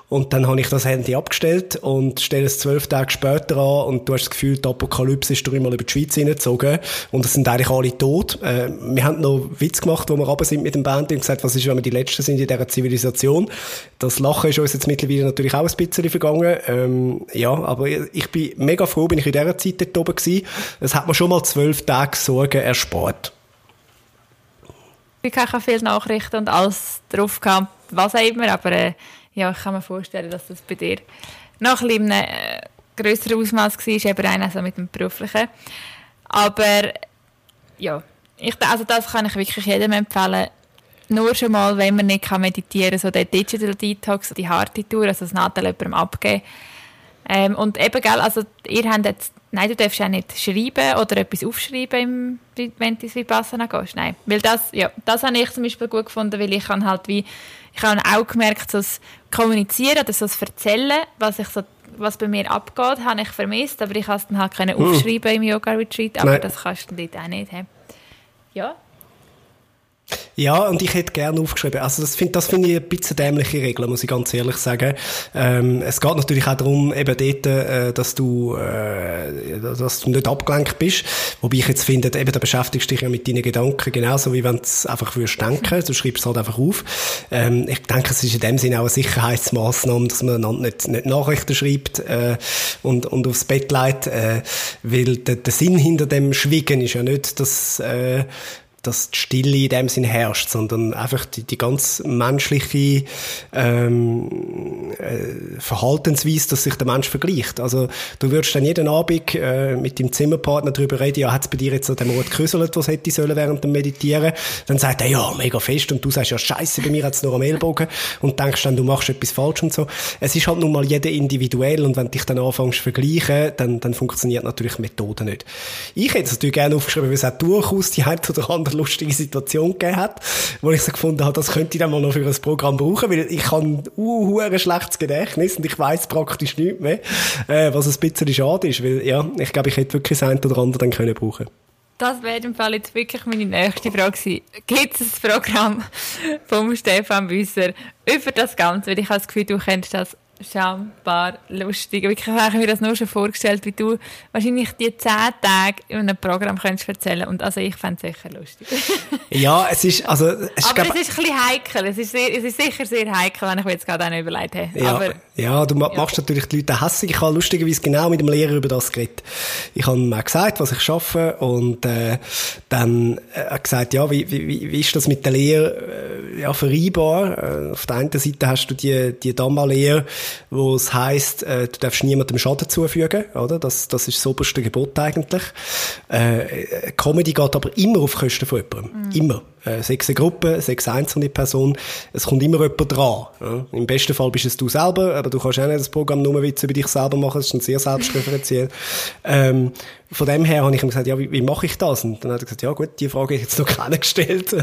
Und dann habe ich das Handy abgestellt und stelle es zwölf Tage später an und du hast das Gefühl, die Apokalypse ist dreimal über die Schweiz hineingezogen und es sind eigentlich alle tot. Äh, wir haben noch Witz gemacht, wo wir runter sind mit dem Band und gesagt, was ist, wenn wir die Letzten sind in dieser Zivilisation. Das Lachen ist uns jetzt mittlerweile natürlich auch ein bisschen vergangen. Ähm, ja, aber ich bin mega froh, bin ich in dieser Zeit dort oben gewesen. Es hat mir schon mal zwölf Tage Sorgen erspart. Ich habe viele Nachrichten und alles drauf gehabt, was auch immer, aber äh, ja, ich kann mir vorstellen, dass das bei dir noch ein bisschen äh, größeren Ausmaß war, eben rein also mit dem beruflichen. Aber ja, ich, also das kann ich wirklich jedem empfehlen. Nur schon mal, wenn man nicht meditieren kann, so der Digital Detox, die harte Tour, also das Nadel jemandem abgeben. Ähm, und eben, gell, also ihr habt jetzt, nein, du darfst auch nicht schreiben oder etwas aufschreiben, im, wenn du ins Vipassana gehst, nein. Weil das, ja, das habe ich zum Beispiel gut gefunden, weil ich habe halt wie, ich habe auch gemerkt, so das Kommunizieren oder so das Erzählen, was ich so was bei mir abgeht, habe ich vermisst, aber ich habe es dann halt können hm. aufschreiben im Yoga-Retreat, aber Nein. das kannst du dort auch nicht. He? Ja, ja, und ich hätte gerne aufgeschrieben. Also das finde das find ich ein bisschen dämliche Regel, muss ich ganz ehrlich sagen. Ähm, es geht natürlich auch darum, eben dort, äh, dass du, äh, dass du nicht abgelenkt bist. Wobei ich jetzt finde, eben, da beschäftigst du dich ja mit deinen Gedanken genauso, wie wenn du es einfach würdest denken. Du schreibst es halt einfach auf. Ähm, ich denke, es ist in dem Sinne auch eine Sicherheitsmaßnahme, dass man einander nicht, nicht Nachrichten schreibt äh, und, und aufs Bett legt, äh, weil der, der Sinn hinter dem Schwiegen ist ja nicht, dass äh, dass die Stille in dem Sinn herrscht, sondern einfach die, die ganz menschliche ähm, äh, Verhaltensweise, dass sich der Mensch vergleicht. Also du würdest dann jeden Abend äh, mit dem Zimmerpartner darüber reden, ja, hat es bei dir jetzt an dem Ort geküsselt, was hätte sollen während dem Meditieren? Dann sagt er, ja, mega fest und du sagst, ja, scheiße, bei mir hat es nur am Ellbogen und denkst dann, du machst etwas falsch und so. Es ist halt nun mal jeder individuell und wenn du dich dann anfängst zu vergleichen, dann, dann funktioniert natürlich Methode nicht. Ich hätte es natürlich gerne aufgeschrieben, weil es auch durchaus die eine oder andere lustige Situation gegeben hat, wo ich so gefunden habe, das könnte ich dann mal noch für ein Programm brauchen, weil ich habe ein uh, schlechtes Gedächtnis und ich weiß praktisch nichts mehr, äh, was ein bisschen schade ist, weil ja, ich glaube, ich hätte wirklich das eine oder andere dann können brauchen das wäre im Fall jetzt wirklich meine nächste Frage. Gibt es ein Programm vom Stefan Büsser über das Ganze? Weil ich habe das Gefühl, du kennst das schambar lustig. Wirklich habe ich mir das nur schon vorgestellt, wie du wahrscheinlich die zehn Tage in einem Programm könntest erzählen und also ich fände es sicher lustig. ja, es ist, also... Es Aber glaub, es ist ein bisschen heikel, es ist, sehr, es ist sicher sehr heikel, wenn ich mir jetzt gerade auch überlegt habe. Ja, Aber, ja du ja. machst natürlich die Leute hässlich. Ich habe lustigerweise genau mit dem Lehrer über das geredet. Ich habe ihm auch gesagt, was ich schaffe und äh, dann äh, gesagt, ja, wie, wie, wie ist das mit der Lehre äh, ja, vereinbar? Äh, auf der einen Seite hast du die, die Dama-Lehre, wo es heisst, äh, du darfst niemandem Schaden zufügen, oder? Das, das ist das oberste Gebot eigentlich. Äh, Comedy geht aber immer auf Kosten von jemandem. Mhm. Immer äh, sechs Gruppe, sechs einzelne Personen, es kommt immer jemand dran. Ja? Im besten Fall bist es du selber, aber du kannst auch nicht das Programm nur Witze über dich selber machen, das ist ein sehr selbstreferenziell. ähm, von dem her habe ich ihm gesagt, ja, wie, wie mache ich das? Und dann hat er gesagt, ja gut, die Frage habe ich jetzt noch keiner gestellt.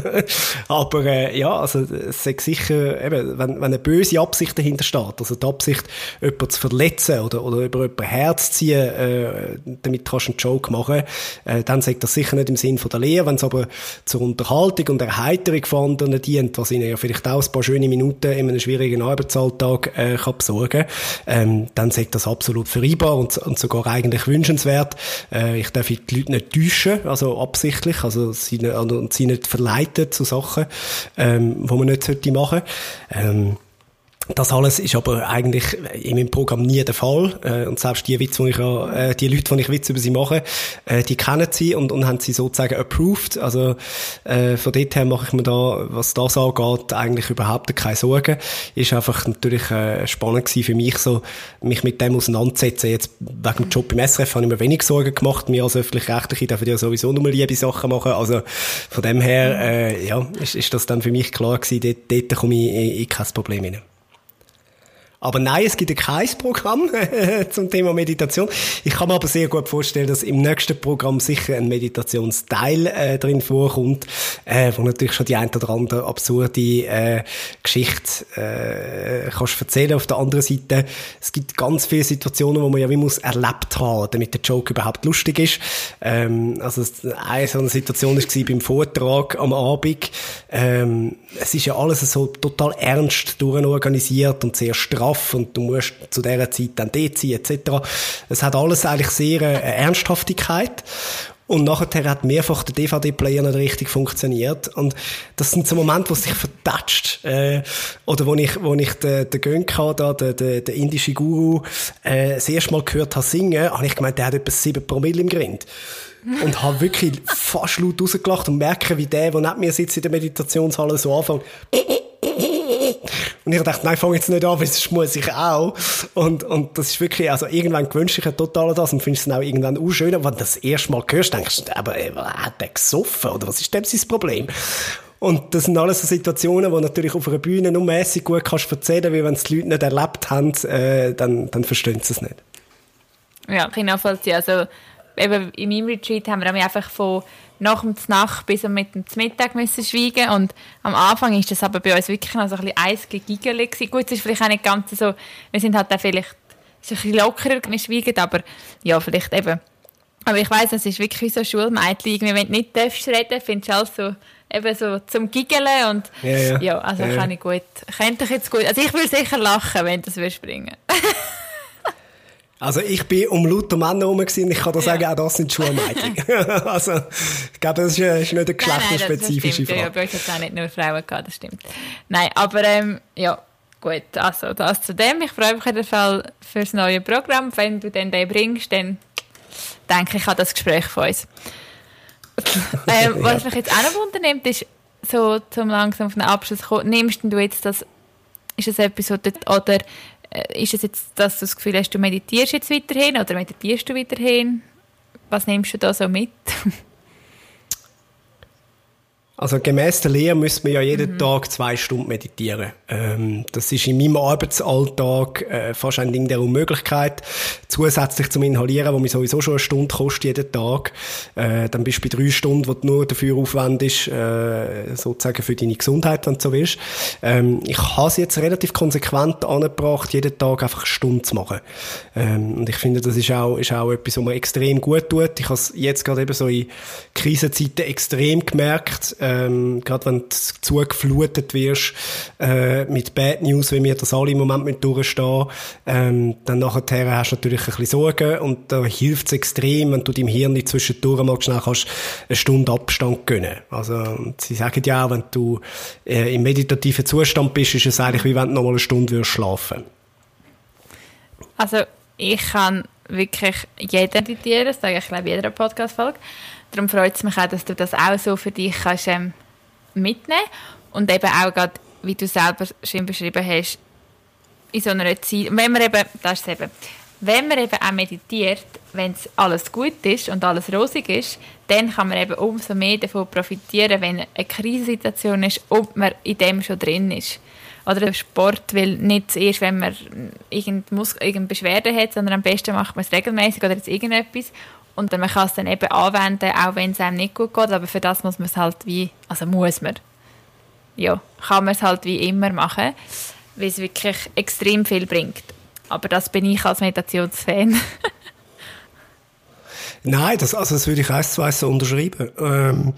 aber äh, ja, also es ist sicher, eben, wenn, wenn eine böse Absicht dahinter steht, also die Absicht, jemanden zu verletzen oder, oder über jemanden herzuziehen, äh, damit kannst du einen Joke machen, äh, dann sagt das sicher nicht im Sinn von der Lehre, wenn es aber zur Unterhaltung und Erheiterung von anderen dient, was ihnen ja vielleicht auch ein paar schöne Minuten in einem schwierigen Arbeitsalltag äh, kann besorgen ähm, dann sagt das absolut vereinbar und, und sogar eigentlich wünschenswert. Äh, ich darf die Leute nicht täuschen, also absichtlich, also sie, also, sie nicht verleiten zu Sachen, ähm, wo man nicht sollte machen. Ähm, das alles ist aber eigentlich in meinem Programm nie der Fall. Äh, und selbst die Witze, die ich äh, die Leute, die ich Witze über sie mache, äh, die kennen sie und, und haben sie sozusagen approved. Also äh, von dort her mache ich mir da, was das angeht, eigentlich überhaupt keine Sorgen. Ist einfach natürlich äh, spannend gewesen für mich, so mich mit dem auseinanderzusetzen. Jetzt wegen dem Job im SRF habe ich mir wenig Sorgen gemacht. Mir als öffentlich-rechtliche dürfen ja sowieso nur liebe Sachen machen. Also von dem her, äh, ja, ist, ist das dann für mich klar gewesen, dort, dort komme ich in, in kein Problem hinein. Aber nein, es gibt kein Programm zum Thema Meditation. Ich kann mir aber sehr gut vorstellen, dass im nächsten Programm sicher ein Meditationsteil äh, drin vorkommt, äh, wo natürlich schon die ein oder andere absurde äh, Geschichte äh, kannst erzählen. Auf der anderen Seite, es gibt ganz viele Situationen, wo man ja wie muss erlebt haben, damit der Joke überhaupt lustig ist. Ähm, also eine so eine Situation war beim Vortrag am Abend. Ähm, es ist ja alles so total ernst durchorganisiert und sehr straff Kaff und du musst zu dieser Zeit dann dort sein, etc. Es hat alles eigentlich sehr äh, Ernsthaftigkeit. Und nachher hat mehrfach der DVD-Player nicht richtig funktioniert. Und das sind so Momente, wo es sich vertatscht. Äh, oder wo ich, wo ich den, den Gönka, da, den, indischen Guru, äh, das erste Mal gehört habe singen, habe ich gemeint, der hat etwa sieben Promille im Grind und habe wirklich fast laut rausgelacht und merke, wie der, der neben mir sitzt in der Meditationshalle, so anfängt. Und ich dachte, nein, fang jetzt nicht an, weil sonst muss ich auch. Und, und das ist wirklich, also irgendwann gewünscht ich total das und findest es dann auch irgendwann auch schön. Aber wenn du das erste Mal hörst, denkst du, aber äh, hat der gesoffen? Oder was ist denn sein Problem? Und das sind alles so Situationen, wo natürlich auf einer Bühne nur mäßig gut kannst erzählen, weil wenn es die Leute nicht erlebt haben, äh, dann, dann verstehen sie es nicht. Ja, ich kann nachvollziehen. Also, eben in meinem Retreat haben wir einfach von nach dem Nacht bis mit dem Mittag müssen schweigen. Und am Anfang ist das aber bei uns wirklich noch so ein bisschen eisgegigelig Gut, es ist vielleicht auch nicht ganz so, wir sind halt auch vielleicht ist ein bisschen lockerer, wir schweigen, aber ja, vielleicht eben. Aber ich weiss, es ist wirklich so Schulmädchen, wenn du nicht darfst reden, findest du alles so eben so zum Giggeln und ja, ja. ja also ja, kann ich gut, könnte ich jetzt gut, also ich würde sicher lachen, wenn das springen Also ich bin um lauter Männer herum und ich kann da sagen, auch das sind Schulmädchen. also ich glaube, das ist, ist nicht eine geschlechterspezifische Frage. Ja, bei uns hat es auch nicht nur Frauen gehabt, das stimmt. Nein, aber ähm, ja, gut, also das zu dem. Ich freue mich auf jeden Fall für das neue Programm. Wenn du den den bringst, dann denke ich an das Gespräch von uns. ähm, was mich jetzt auch noch wundernimmt, ist, so zum langsam auf den Abschluss kommen, nimmst du jetzt das, ist das etwas, oder äh, ist es jetzt, dass du das Gefühl hast, du meditierst jetzt weiterhin oder meditierst du weiterhin? Was nimmst du da so mit? Also gemäß der Lehre müssen wir ja jeden mhm. Tag zwei Stunden meditieren. Ähm, das ist in meinem Arbeitsalltag äh, fast ein Ding der Unmöglichkeit. Zusätzlich zum Inhalieren, wo mir sowieso schon eine Stunde kostet jeden Tag, äh, dann bist du bei drei Stunden, wo du nur dafür aufwendest, äh, sozusagen für deine Gesundheit, wenn du so willst. Ähm, ich habe es jetzt relativ konsequent angebracht, jeden Tag einfach eine Stunde zu machen. Ähm, und ich finde, das ist auch, ist auch etwas, was mir extrem gut tut. Ich habe es jetzt gerade eben so in Krisenzeiten extrem gemerkt, ähm, gerade wenn du zugeflutet wirst äh, mit Bad News, wie wir das alle im Moment mit durchstehen, ähm, dann nachher hast du natürlich ein bisschen Sorgen und da hilft es extrem, wenn du deinem Hirn zwischendurch mal schnell kannst eine Stunde Abstand gönnen. Also sie sagen ja auch, wenn du äh, im meditativen Zustand bist, ist es eigentlich wie wenn du noch mal eine Stunde würdest schlafen. Also ich kann wirklich jeden meditieren, das sage ich glaube jeder Podcast-Folge. Darum freut es mich auch, dass du das auch so für dich kannst, ähm, mitnehmen und eben auch gerade, wie du selber schön beschrieben hast, in so einer Zeit, wenn man eben, das ist eben, wenn man eben auch meditiert, wenn es alles gut ist und alles rosig ist, dann kann man eben umso mehr davon profitieren, wenn eine Krisensituation ist und man in dem schon drin ist. Oder Sport, weil nicht erst, wenn man irgendeine Beschwerde hat, sondern am besten macht man es regelmäßig oder jetzt irgendetwas und man kann es dann eben anwenden, auch wenn es einem nicht gut geht, aber für das muss man es halt wie, also muss man, ja, kann man es halt wie immer machen, weil es wirklich extrem viel bringt. Aber das bin ich als Meditationsfan. Nein, das, also das würde ich eins zu eins so unterschreiben. Ähm,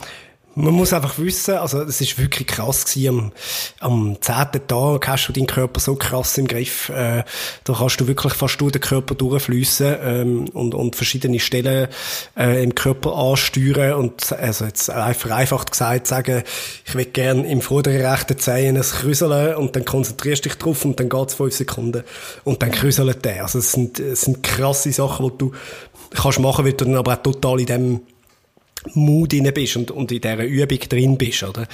man muss einfach wissen, also es ist wirklich krass gewesen, am, am zehnten Tag hast du deinen Körper so krass im Griff, äh, da kannst du wirklich fast durch den Körper durchfließen ähm, und, und verschiedene Stellen äh, im Körper ansteuern und also jetzt vereinfacht gesagt sagen, ich will gerne im vorderen rechten Zehen ein Krüseln und dann konzentrierst du dich drauf und dann geht's fünf Sekunden und dann krüselt der. Also es sind, es sind krasse Sachen, die du kannst machen, weil du dann aber auch total in dem Mut drin bist und, und in dieser Übung drin bist, oder?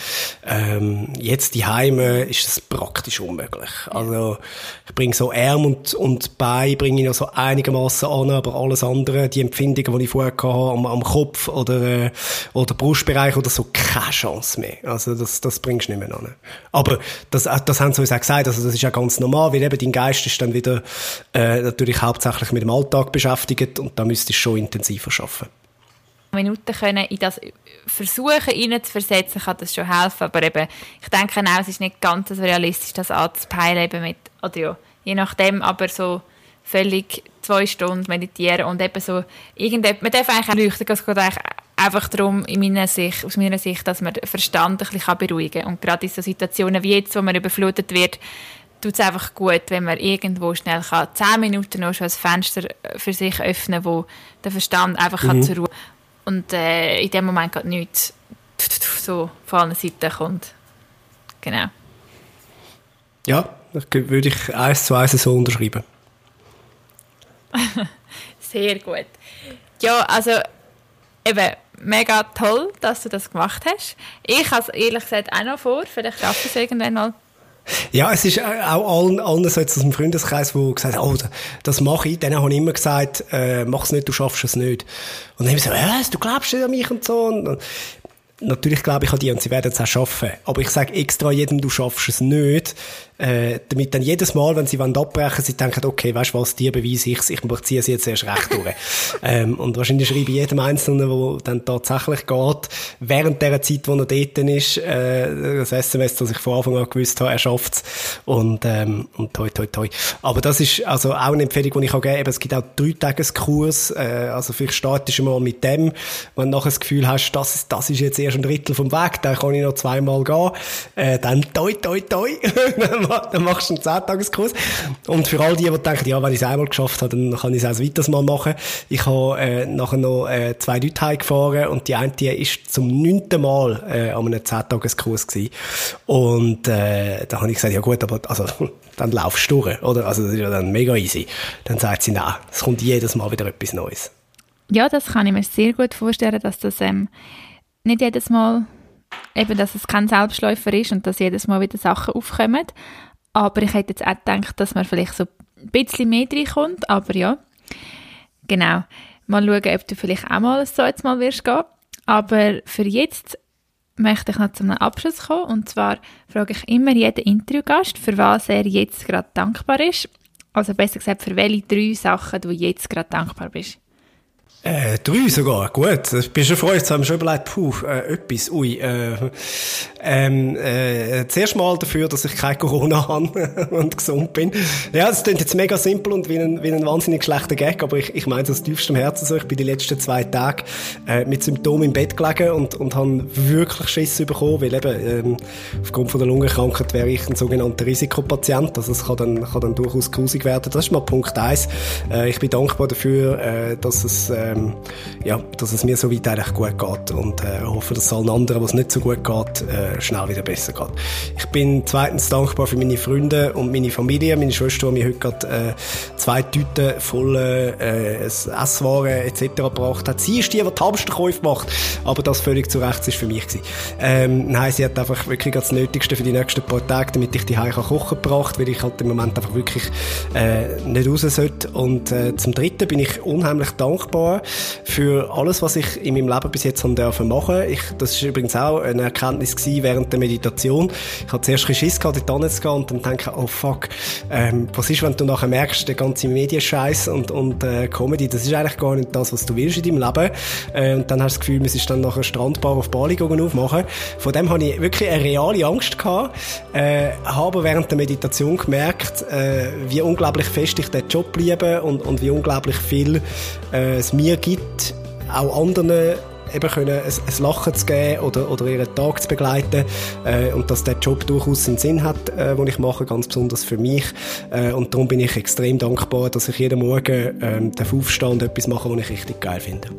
Ähm, jetzt die Heime ist das praktisch unmöglich. Also, ich bringe so Arm und, und Bein bringe ich noch so einigermaßen an, aber alles andere, die Empfindungen, die ich vorher hatte, am, am Kopf oder, äh, oder Brustbereich oder so, keine Chance mehr. Also, das, das bringst du nicht mehr an. Aber, das, das haben sie uns auch gesagt, also, das ist ja ganz normal, weil eben dein Geist ist dann wieder, äh, natürlich hauptsächlich mit dem Alltag beschäftigt und da müsstest du schon intensiver arbeiten. Minuten können in das versuchen hineinzuversetzen, kann das schon helfen. Aber eben, ich denke auch, es ist nicht ganz so realistisch, das anzupeilen eben mit, oder ja, je nachdem, aber so völlig zwei Stunden meditieren und eben so irgendetwas, man darf eigentlich auch leuchten, es geht eigentlich einfach darum, in meiner Sicht, aus meiner Sicht, dass man den Verstand ein bisschen beruhigen kann. Und gerade in so Situationen wie jetzt, wo man überflutet wird, tut es einfach gut, wenn man irgendwo schnell kann, zehn Minuten noch schon ein Fenster für sich öffnen, wo der Verstand einfach mhm. zur Ruhe und äh, in dem Moment gerade nichts so von allen Seiten kommt. Genau. Ja, das würde ich eins zu eins so unterschreiben. Sehr gut. Ja, also eben, mega toll, dass du das gemacht hast. Ich habe es ehrlich gesagt auch noch vor. Vielleicht schaffe ich es irgendwann mal. Ja, es ist auch allen, allen so jetzt aus dem Freundeskreis, die gesagt haben, oh, das mache ich. Denen habe ich immer gesagt, äh, mach es nicht, du schaffst es nicht. Und dann haben sie so, was, du glaubst nicht an mich und so. Und natürlich glaube ich an die und sie werden es auch schaffen. Aber ich sage extra jedem, du schaffst es nicht, äh, damit dann jedes Mal, wenn sie wollen abbrechen, sie denken, okay, weißt du was, die beweise ich ich ziehe sie jetzt erst recht durch. ähm, und wahrscheinlich schreibe ich jedem Einzelnen, der dann tatsächlich geht, während der Zeit, wo er dort ist, äh, das SMS, das ich von Anfang an gewusst habe, er schafft es. Und, ähm, und toi, toi, toi. Aber das ist also auch eine Empfehlung, die ich auch geben Es gibt auch drei Tageskurs, äh, also vielleicht startest du mal mit dem, wenn du nachher das Gefühl hast, das ist, das ist jetzt erst ein Drittel vom Weg, dann kann ich noch zweimal gehen, äh, dann toi, toi, toi. dann machst du einen 10-Tageskurs. Und für all die, die denken, ja, wenn ich es einmal geschafft habe, dann kann ich es auch ein weiteres Mal machen. Ich habe äh, nachher noch äh, zwei Leute heimgefahren und die eine die ist zum neunten Mal äh, an einem 10-Tageskurs gewesen. Und äh, da habe ich gesagt, ja gut, aber also, dann laufst du durch, oder? Also das ist ja dann mega easy. Dann sagt sie, nein, es kommt jedes Mal wieder etwas Neues. Ja, das kann ich mir sehr gut vorstellen, dass das ähm, nicht jedes Mal eben, dass es kein Selbstläufer ist und dass jedes Mal wieder Sachen aufkommen. Aber ich hätte jetzt auch gedacht, dass man vielleicht so ein bisschen mehr reinkommt. Aber ja, genau. Mal schauen, ob du vielleicht auch mal so jetzt mal wirst gehen. Aber für jetzt möchte ich noch zu einem Abschluss kommen. Und zwar frage ich immer jeden Interviewgast, für was er jetzt gerade dankbar ist. Also besser gesagt, für welche drei Sachen du jetzt gerade dankbar bist. Äh, drei sogar, gut. Ich bin schon froh, jetzt haben wir schon überlegt, puh, äh, etwas, ui, äh, ähm, äh, zuerst mal dafür, dass ich kein Corona habe und gesund bin. Ja, das klingt jetzt mega simpel und wie ein, wie ein wahnsinnig schlechter Gag, aber ich, ich meine es aus tiefstem Herzen so. Ich bin die letzten zwei Tage äh, mit Symptomen im Bett gelegen und, und habe wirklich Schiss bekommen, weil eben ähm, aufgrund von der Lungenkrankheit wäre ich ein sogenannter Risikopatient, also es kann dann, kann dann durchaus grusig werden. Das ist mal Punkt eins. Äh, ich bin dankbar dafür, äh, dass es äh, ähm, ja, dass es mir so weit eigentlich gut geht und äh, hoffe, dass es allen anderen, was nicht so gut geht, äh, schnell wieder besser geht. Ich bin zweitens dankbar für meine Freunde und meine Familie. Meine Schwester hat mir heute gerade äh, zwei Tüten voll äh, Esswaren etc. gebracht hat. Sie ist die, die die Hamsterkäufe macht, aber das völlig zu Recht ist für mich gewesen. Ähm, nein, sie hat einfach wirklich das Nötigste für die nächsten paar Tage, damit ich die Hause kochen gebracht, weil ich halt im Moment einfach wirklich äh, nicht raus sollte. Und äh, zum Dritten bin ich unheimlich dankbar für alles, was ich in meinem Leben bis jetzt machen machen ich, Das ist übrigens auch eine Erkenntnis gewesen während der Meditation. Ich hatte zuerst Schiss gehabt, dort zu gehen und dann denke, oh fuck, ähm, was ist, wenn du nachher merkst, der ganze Medienscheiß und, und äh, Comedy, das ist eigentlich gar nicht das, was du willst in deinem Leben. Äh, und dann hast du das Gefühl, man ist dann nachher Strandbar auf Bali aufmachen. Von dem habe ich wirklich eine reale Angst gehabt, äh, habe während der Meditation gemerkt, äh, wie unglaublich fest ich den Job liebe und, und wie unglaublich viel äh, es mir mir gibt, auch anderen eben können ein, ein Lachen zu geben oder, oder ihren Tag zu begleiten äh, und dass der Job durchaus einen Sinn hat, äh, den ich mache, ganz besonders für mich äh, und darum bin ich extrem dankbar, dass ich jeden Morgen äh, aufstehen und etwas machen, was ich richtig geil finde.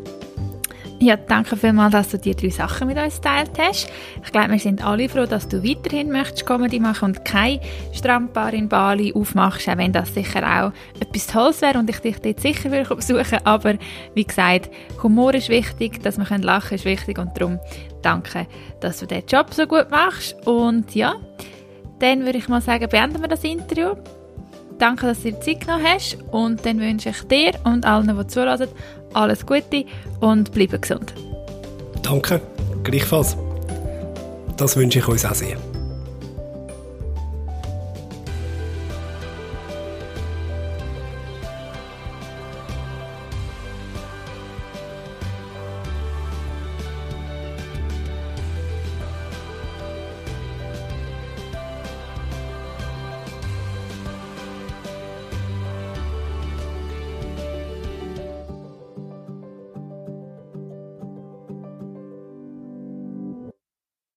Ja, danke vielmals, dass du die drei Sachen mit uns geteilt hast. Ich glaube, wir sind alle froh, dass du weiterhin möchtest Comedy machen und kein Strandbar in Bali aufmachst, auch wenn das sicher auch etwas Tolles wäre und ich dich dort sicher würde besuchen. Aber wie gesagt, Humor ist wichtig, dass wir lachen können, ist wichtig und darum danke, dass du den Job so gut machst. Und ja, dann würde ich mal sagen, beenden wir das Interview. Danke, dass du dir Zeit genommen hast und dann wünsche ich dir und allen, die zuhören, alles Gute und bleibe gesund. Danke, gleichfalls. Das wünsche ich uns auch sehr.